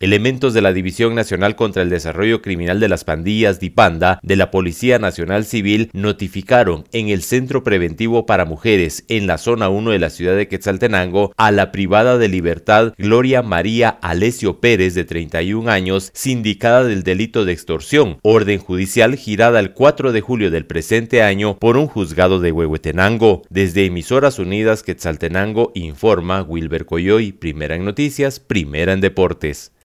Elementos de la División Nacional contra el Desarrollo Criminal de las Pandillas DIPANDA de la Policía Nacional Civil notificaron en el Centro Preventivo para Mujeres en la zona 1 de la ciudad de Quetzaltenango a la privada de libertad Gloria María Alesio Pérez de 31 años, sindicada del delito de extorsión, orden judicial girada el 4 de julio del presente año por un juzgado de Huehuetenango. Desde Emisoras Unidas Quetzaltenango informa Wilber Coyoy, primera en noticias, primera en deportes.